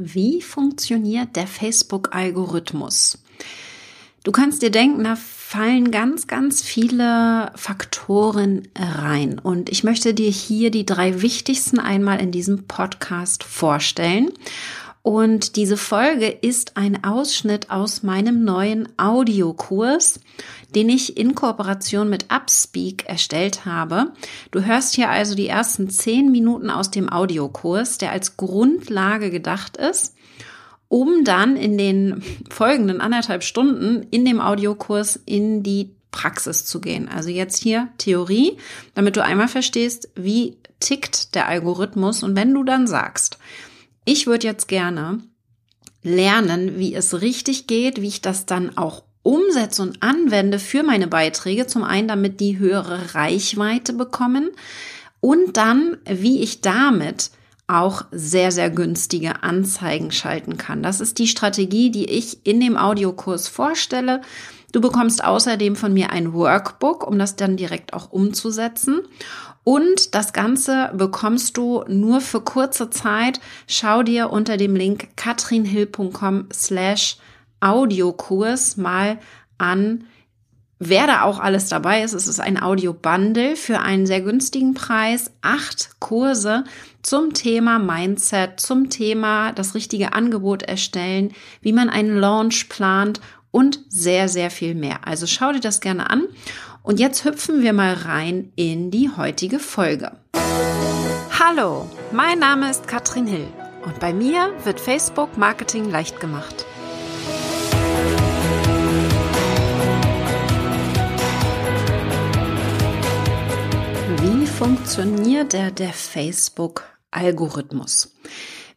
Wie funktioniert der Facebook-Algorithmus? Du kannst dir denken, da fallen ganz, ganz viele Faktoren rein. Und ich möchte dir hier die drei wichtigsten einmal in diesem Podcast vorstellen. Und diese Folge ist ein Ausschnitt aus meinem neuen Audiokurs, den ich in Kooperation mit Upspeak erstellt habe. Du hörst hier also die ersten zehn Minuten aus dem Audiokurs, der als Grundlage gedacht ist, um dann in den folgenden anderthalb Stunden in dem Audiokurs in die Praxis zu gehen. Also jetzt hier Theorie, damit du einmal verstehst, wie tickt der Algorithmus und wenn du dann sagst, ich würde jetzt gerne lernen, wie es richtig geht, wie ich das dann auch umsetze und anwende für meine Beiträge. Zum einen, damit die höhere Reichweite bekommen und dann, wie ich damit auch sehr, sehr günstige Anzeigen schalten kann. Das ist die Strategie, die ich in dem Audiokurs vorstelle. Du bekommst außerdem von mir ein Workbook, um das dann direkt auch umzusetzen. Und das Ganze bekommst du nur für kurze Zeit. Schau dir unter dem Link katrinhill.com slash Audiokurs mal an, wer da auch alles dabei ist. Es ist ein Audio-Bundle für einen sehr günstigen Preis. Acht Kurse zum Thema Mindset, zum Thema das richtige Angebot erstellen, wie man einen Launch plant und sehr, sehr viel mehr. Also schau dir das gerne an. Und jetzt hüpfen wir mal rein in die heutige Folge. Hallo, mein Name ist Katrin Hill und bei mir wird Facebook Marketing leicht gemacht. Wie funktioniert der, der Facebook-Algorithmus?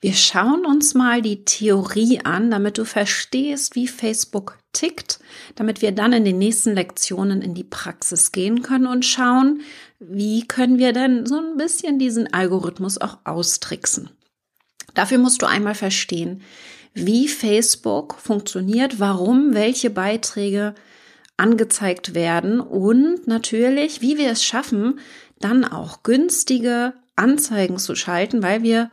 Wir schauen uns mal die Theorie an, damit du verstehst, wie Facebook tickt, damit wir dann in den nächsten Lektionen in die Praxis gehen können und schauen, wie können wir denn so ein bisschen diesen Algorithmus auch austricksen. Dafür musst du einmal verstehen, wie Facebook funktioniert, warum welche Beiträge angezeigt werden und natürlich, wie wir es schaffen, dann auch günstige Anzeigen zu schalten, weil wir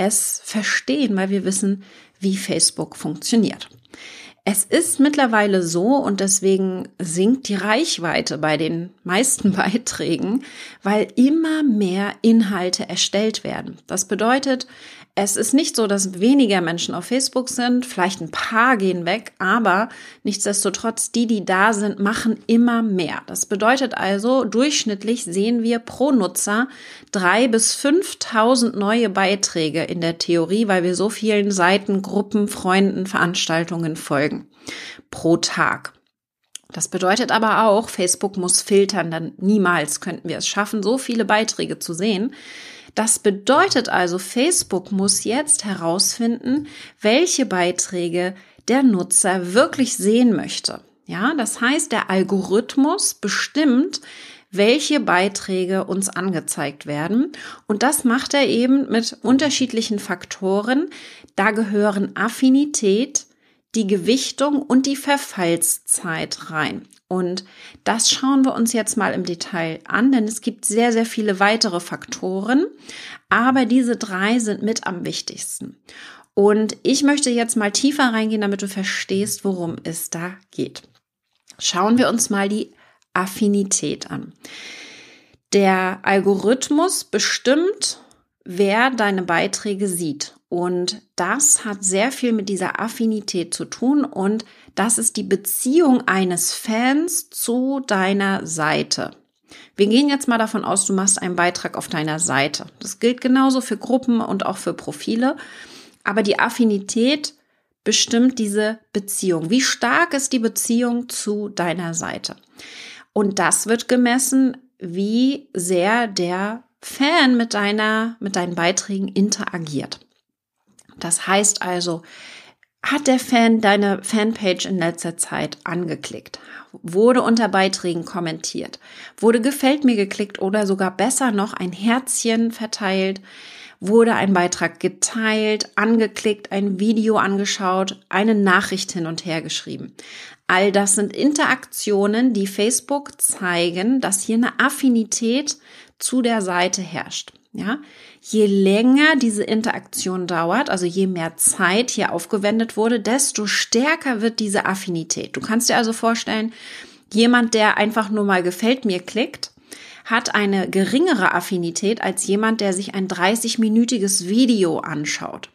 es verstehen, weil wir wissen, wie Facebook funktioniert. Es ist mittlerweile so und deswegen sinkt die Reichweite bei den meisten Beiträgen, weil immer mehr Inhalte erstellt werden. Das bedeutet, es ist nicht so, dass weniger Menschen auf Facebook sind, vielleicht ein paar gehen weg, aber nichtsdestotrotz, die, die da sind, machen immer mehr. Das bedeutet also, durchschnittlich sehen wir pro Nutzer drei bis 5.000 neue Beiträge in der Theorie, weil wir so vielen Seiten, Gruppen, Freunden, Veranstaltungen folgen. Pro Tag. Das bedeutet aber auch, Facebook muss filtern, dann niemals könnten wir es schaffen, so viele Beiträge zu sehen. Das bedeutet also, Facebook muss jetzt herausfinden, welche Beiträge der Nutzer wirklich sehen möchte. Ja, das heißt, der Algorithmus bestimmt, welche Beiträge uns angezeigt werden. Und das macht er eben mit unterschiedlichen Faktoren. Da gehören Affinität, die Gewichtung und die Verfallszeit rein. Und das schauen wir uns jetzt mal im Detail an, denn es gibt sehr, sehr viele weitere Faktoren, aber diese drei sind mit am wichtigsten. Und ich möchte jetzt mal tiefer reingehen, damit du verstehst, worum es da geht. Schauen wir uns mal die Affinität an. Der Algorithmus bestimmt, wer deine Beiträge sieht. Und das hat sehr viel mit dieser Affinität zu tun und das ist die Beziehung eines Fans zu deiner Seite. Wir gehen jetzt mal davon aus, du machst einen Beitrag auf deiner Seite. Das gilt genauso für Gruppen und auch für Profile. Aber die Affinität bestimmt diese Beziehung. Wie stark ist die Beziehung zu deiner Seite? Und das wird gemessen, wie sehr der Fan mit deiner, mit deinen Beiträgen interagiert. Das heißt also, hat der Fan deine Fanpage in letzter Zeit angeklickt? Wurde unter Beiträgen kommentiert? Wurde gefällt mir geklickt oder sogar besser noch ein Herzchen verteilt? Wurde ein Beitrag geteilt, angeklickt, ein Video angeschaut, eine Nachricht hin und her geschrieben? All das sind Interaktionen, die Facebook zeigen, dass hier eine Affinität zu der Seite herrscht. Ja, je länger diese Interaktion dauert, also je mehr Zeit hier aufgewendet wurde, desto stärker wird diese Affinität. Du kannst dir also vorstellen, jemand, der einfach nur mal gefällt mir klickt, hat eine geringere Affinität als jemand, der sich ein 30-minütiges Video anschaut.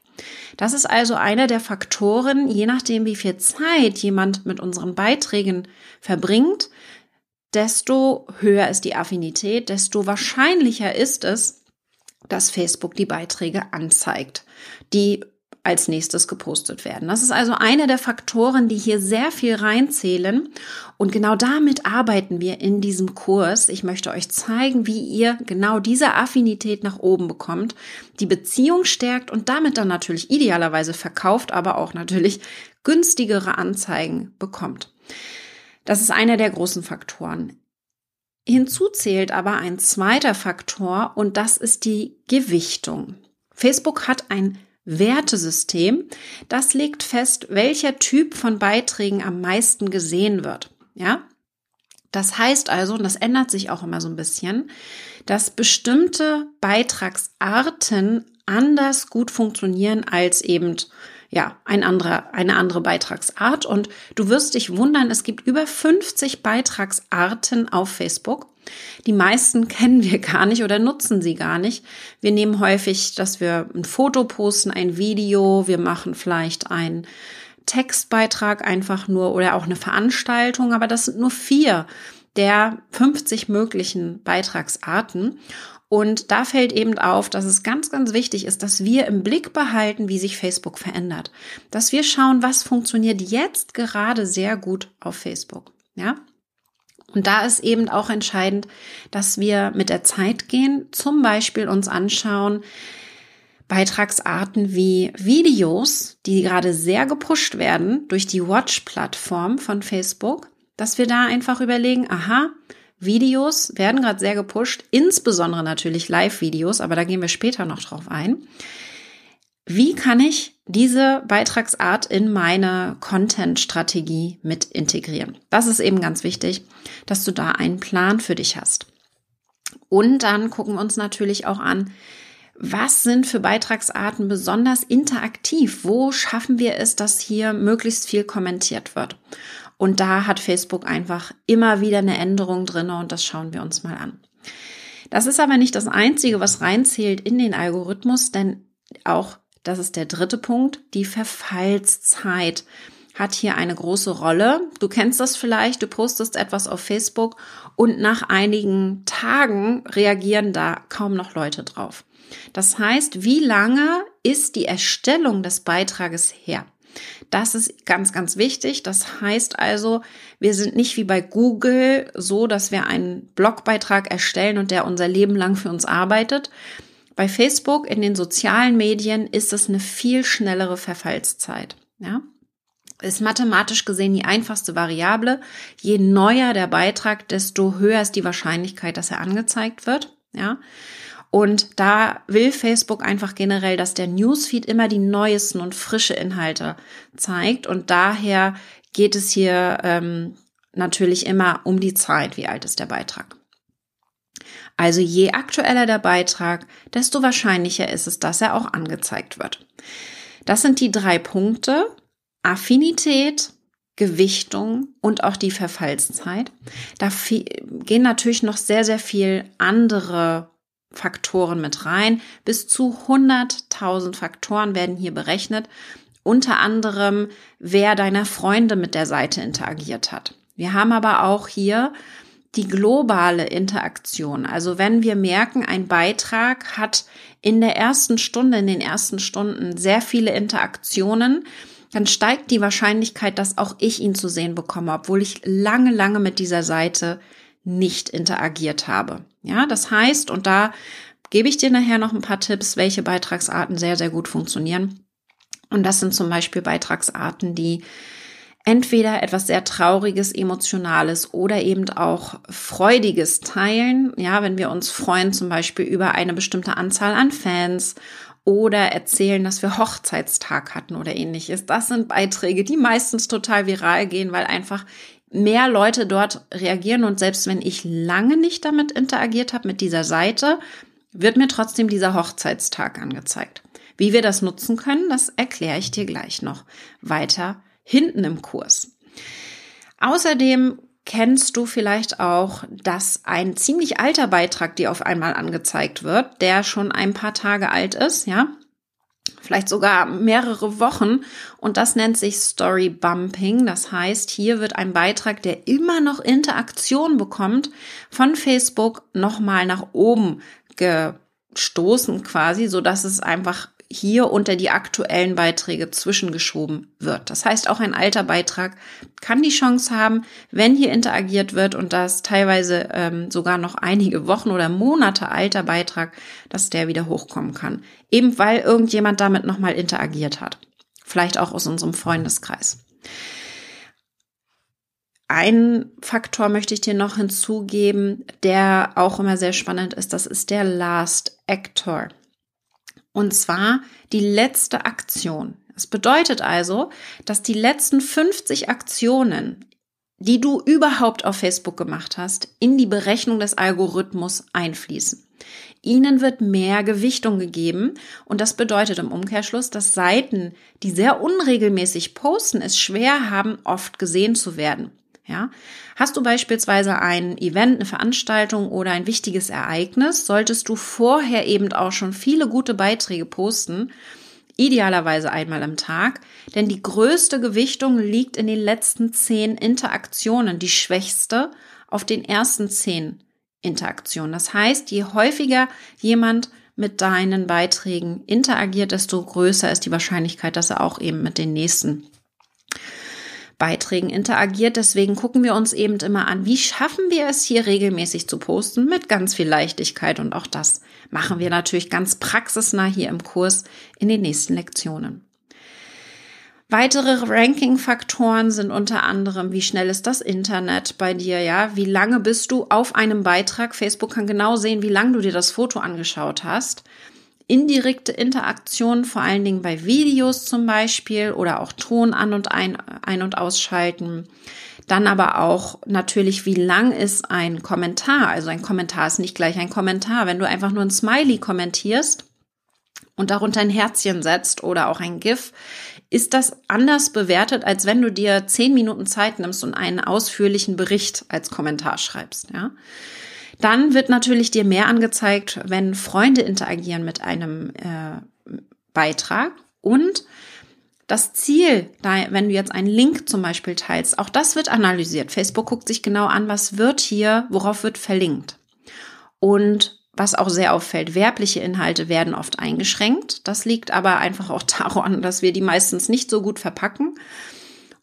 Das ist also einer der Faktoren, je nachdem, wie viel Zeit jemand mit unseren Beiträgen verbringt, desto höher ist die Affinität, desto wahrscheinlicher ist es, dass Facebook die Beiträge anzeigt, die als nächstes gepostet werden. Das ist also einer der Faktoren, die hier sehr viel reinzählen. Und genau damit arbeiten wir in diesem Kurs. Ich möchte euch zeigen, wie ihr genau diese Affinität nach oben bekommt, die Beziehung stärkt und damit dann natürlich idealerweise verkauft, aber auch natürlich günstigere Anzeigen bekommt. Das ist einer der großen Faktoren. Hinzu zählt aber ein zweiter Faktor und das ist die Gewichtung. Facebook hat ein Wertesystem, das legt fest, welcher Typ von Beiträgen am meisten gesehen wird. Ja? Das heißt also, und das ändert sich auch immer so ein bisschen, dass bestimmte Beitragsarten anders gut funktionieren als eben ja, ein anderer, eine andere Beitragsart. Und du wirst dich wundern, es gibt über 50 Beitragsarten auf Facebook. Die meisten kennen wir gar nicht oder nutzen sie gar nicht. Wir nehmen häufig, dass wir ein Foto posten, ein Video, wir machen vielleicht einen Textbeitrag einfach nur oder auch eine Veranstaltung, aber das sind nur vier der 50 möglichen Beitragsarten. Und da fällt eben auf, dass es ganz, ganz wichtig ist, dass wir im Blick behalten, wie sich Facebook verändert. Dass wir schauen, was funktioniert jetzt gerade sehr gut auf Facebook. Ja? Und da ist eben auch entscheidend, dass wir mit der Zeit gehen, zum Beispiel uns anschauen, Beitragsarten wie Videos, die gerade sehr gepusht werden durch die Watch-Plattform von Facebook, dass wir da einfach überlegen, aha, Videos werden gerade sehr gepusht, insbesondere natürlich Live-Videos, aber da gehen wir später noch drauf ein. Wie kann ich diese Beitragsart in meine Content-Strategie mit integrieren? Das ist eben ganz wichtig, dass du da einen Plan für dich hast. Und dann gucken wir uns natürlich auch an, was sind für Beitragsarten besonders interaktiv? Wo schaffen wir es, dass hier möglichst viel kommentiert wird? Und da hat Facebook einfach immer wieder eine Änderung drin und das schauen wir uns mal an. Das ist aber nicht das Einzige, was reinzählt in den Algorithmus, denn auch, das ist der dritte Punkt, die Verfallszeit hat hier eine große Rolle. Du kennst das vielleicht, du postest etwas auf Facebook und nach einigen Tagen reagieren da kaum noch Leute drauf. Das heißt, wie lange ist die Erstellung des Beitrages her? Das ist ganz, ganz wichtig. Das heißt also, wir sind nicht wie bei Google so, dass wir einen Blogbeitrag erstellen und der unser Leben lang für uns arbeitet. Bei Facebook in den sozialen Medien ist es eine viel schnellere Verfallszeit. Ja, ist mathematisch gesehen die einfachste Variable. Je neuer der Beitrag, desto höher ist die Wahrscheinlichkeit, dass er angezeigt wird. Ja. Und da will Facebook einfach generell, dass der Newsfeed immer die neuesten und frische Inhalte zeigt. Und daher geht es hier ähm, natürlich immer um die Zeit, wie alt ist der Beitrag. Also je aktueller der Beitrag, desto wahrscheinlicher ist es, dass er auch angezeigt wird. Das sind die drei Punkte. Affinität, Gewichtung und auch die Verfallszeit. Da gehen natürlich noch sehr, sehr viel andere Faktoren mit rein. Bis zu 100.000 Faktoren werden hier berechnet. Unter anderem, wer deiner Freunde mit der Seite interagiert hat. Wir haben aber auch hier die globale Interaktion. Also wenn wir merken, ein Beitrag hat in der ersten Stunde, in den ersten Stunden sehr viele Interaktionen, dann steigt die Wahrscheinlichkeit, dass auch ich ihn zu sehen bekomme, obwohl ich lange, lange mit dieser Seite nicht interagiert habe. Ja, das heißt, und da gebe ich dir nachher noch ein paar Tipps, welche Beitragsarten sehr, sehr gut funktionieren. Und das sind zum Beispiel Beitragsarten, die entweder etwas sehr Trauriges, Emotionales oder eben auch Freudiges teilen. Ja, wenn wir uns freuen zum Beispiel über eine bestimmte Anzahl an Fans oder erzählen, dass wir Hochzeitstag hatten oder ähnliches. Das sind Beiträge, die meistens total viral gehen, weil einfach mehr Leute dort reagieren und selbst wenn ich lange nicht damit interagiert habe mit dieser Seite, wird mir trotzdem dieser Hochzeitstag angezeigt. Wie wir das nutzen können, das erkläre ich dir gleich noch weiter hinten im Kurs. Außerdem kennst du vielleicht auch, dass ein ziemlich alter Beitrag dir auf einmal angezeigt wird, der schon ein paar Tage alt ist, ja? Vielleicht sogar mehrere Wochen. Und das nennt sich Story Bumping. Das heißt, hier wird ein Beitrag, der immer noch Interaktion bekommt, von Facebook nochmal nach oben gestoßen quasi, so dass es einfach hier unter die aktuellen Beiträge zwischengeschoben wird. Das heißt, auch ein alter Beitrag kann die Chance haben, wenn hier interagiert wird und das teilweise ähm, sogar noch einige Wochen oder Monate alter Beitrag, dass der wieder hochkommen kann. Eben weil irgendjemand damit nochmal interagiert hat. Vielleicht auch aus unserem Freundeskreis. Ein Faktor möchte ich dir noch hinzugeben, der auch immer sehr spannend ist. Das ist der Last Actor. Und zwar die letzte Aktion. Das bedeutet also, dass die letzten 50 Aktionen, die du überhaupt auf Facebook gemacht hast, in die Berechnung des Algorithmus einfließen. Ihnen wird mehr Gewichtung gegeben und das bedeutet im Umkehrschluss, dass Seiten, die sehr unregelmäßig posten, es schwer haben, oft gesehen zu werden. Ja, hast du beispielsweise ein Event, eine Veranstaltung oder ein wichtiges Ereignis, solltest du vorher eben auch schon viele gute Beiträge posten, idealerweise einmal am Tag, denn die größte Gewichtung liegt in den letzten zehn Interaktionen, die schwächste auf den ersten zehn Interaktionen. Das heißt, je häufiger jemand mit deinen Beiträgen interagiert, desto größer ist die Wahrscheinlichkeit, dass er auch eben mit den nächsten Beiträgen interagiert. Deswegen gucken wir uns eben immer an, wie schaffen wir es hier regelmäßig zu posten mit ganz viel Leichtigkeit. Und auch das machen wir natürlich ganz praxisnah hier im Kurs in den nächsten Lektionen. Weitere Ranking-Faktoren sind unter anderem, wie schnell ist das Internet bei dir, ja? Wie lange bist du auf einem Beitrag? Facebook kann genau sehen, wie lange du dir das Foto angeschaut hast indirekte Interaktion, vor allen Dingen bei Videos zum Beispiel oder auch Ton an und ein, ein und ausschalten. Dann aber auch natürlich, wie lang ist ein Kommentar? Also ein Kommentar ist nicht gleich ein Kommentar. Wenn du einfach nur ein Smiley kommentierst und darunter ein Herzchen setzt oder auch ein GIF, ist das anders bewertet, als wenn du dir zehn Minuten Zeit nimmst und einen ausführlichen Bericht als Kommentar schreibst, ja. Dann wird natürlich dir mehr angezeigt, wenn Freunde interagieren mit einem äh, Beitrag und das Ziel, wenn du jetzt einen Link zum Beispiel teilst, auch das wird analysiert. Facebook guckt sich genau an, was wird hier, worauf wird verlinkt. Und was auch sehr auffällt, werbliche Inhalte werden oft eingeschränkt. Das liegt aber einfach auch daran, dass wir die meistens nicht so gut verpacken.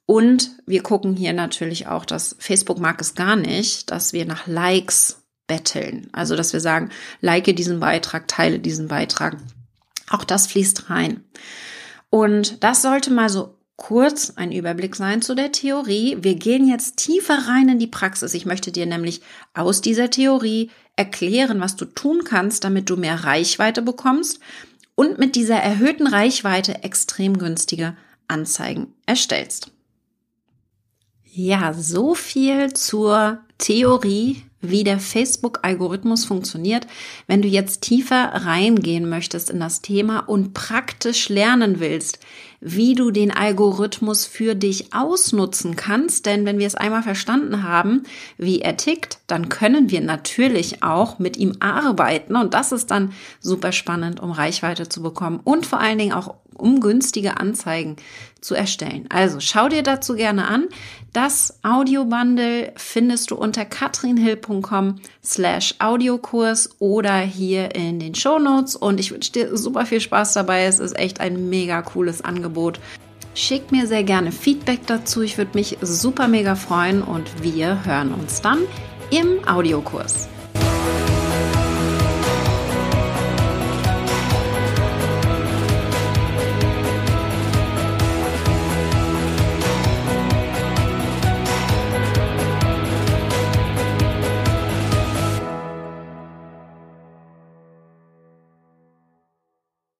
Und wir gucken hier natürlich auch, dass Facebook mag es gar nicht, dass wir nach Likes betteln. Also, dass wir sagen, like diesen Beitrag, teile diesen Beitrag. Auch das fließt rein. Und das sollte mal so kurz ein Überblick sein zu der Theorie. Wir gehen jetzt tiefer rein in die Praxis. Ich möchte dir nämlich aus dieser Theorie erklären, was du tun kannst, damit du mehr Reichweite bekommst und mit dieser erhöhten Reichweite extrem günstige Anzeigen erstellst. Ja, so viel zur Theorie wie der Facebook-Algorithmus funktioniert. Wenn du jetzt tiefer reingehen möchtest in das Thema und praktisch lernen willst, wie du den Algorithmus für dich ausnutzen kannst, denn wenn wir es einmal verstanden haben, wie er tickt, dann können wir natürlich auch mit ihm arbeiten und das ist dann super spannend, um Reichweite zu bekommen und vor allen Dingen auch um günstige Anzeigen zu erstellen. Also schau dir dazu gerne an. Das Audiobundle findest du unter katrinhill.com slash Audiokurs oder hier in den Show Notes und ich wünsche dir super viel Spaß dabei. Es ist echt ein mega cooles Angebot. Schick mir sehr gerne Feedback dazu. Ich würde mich super mega freuen und wir hören uns dann im Audiokurs.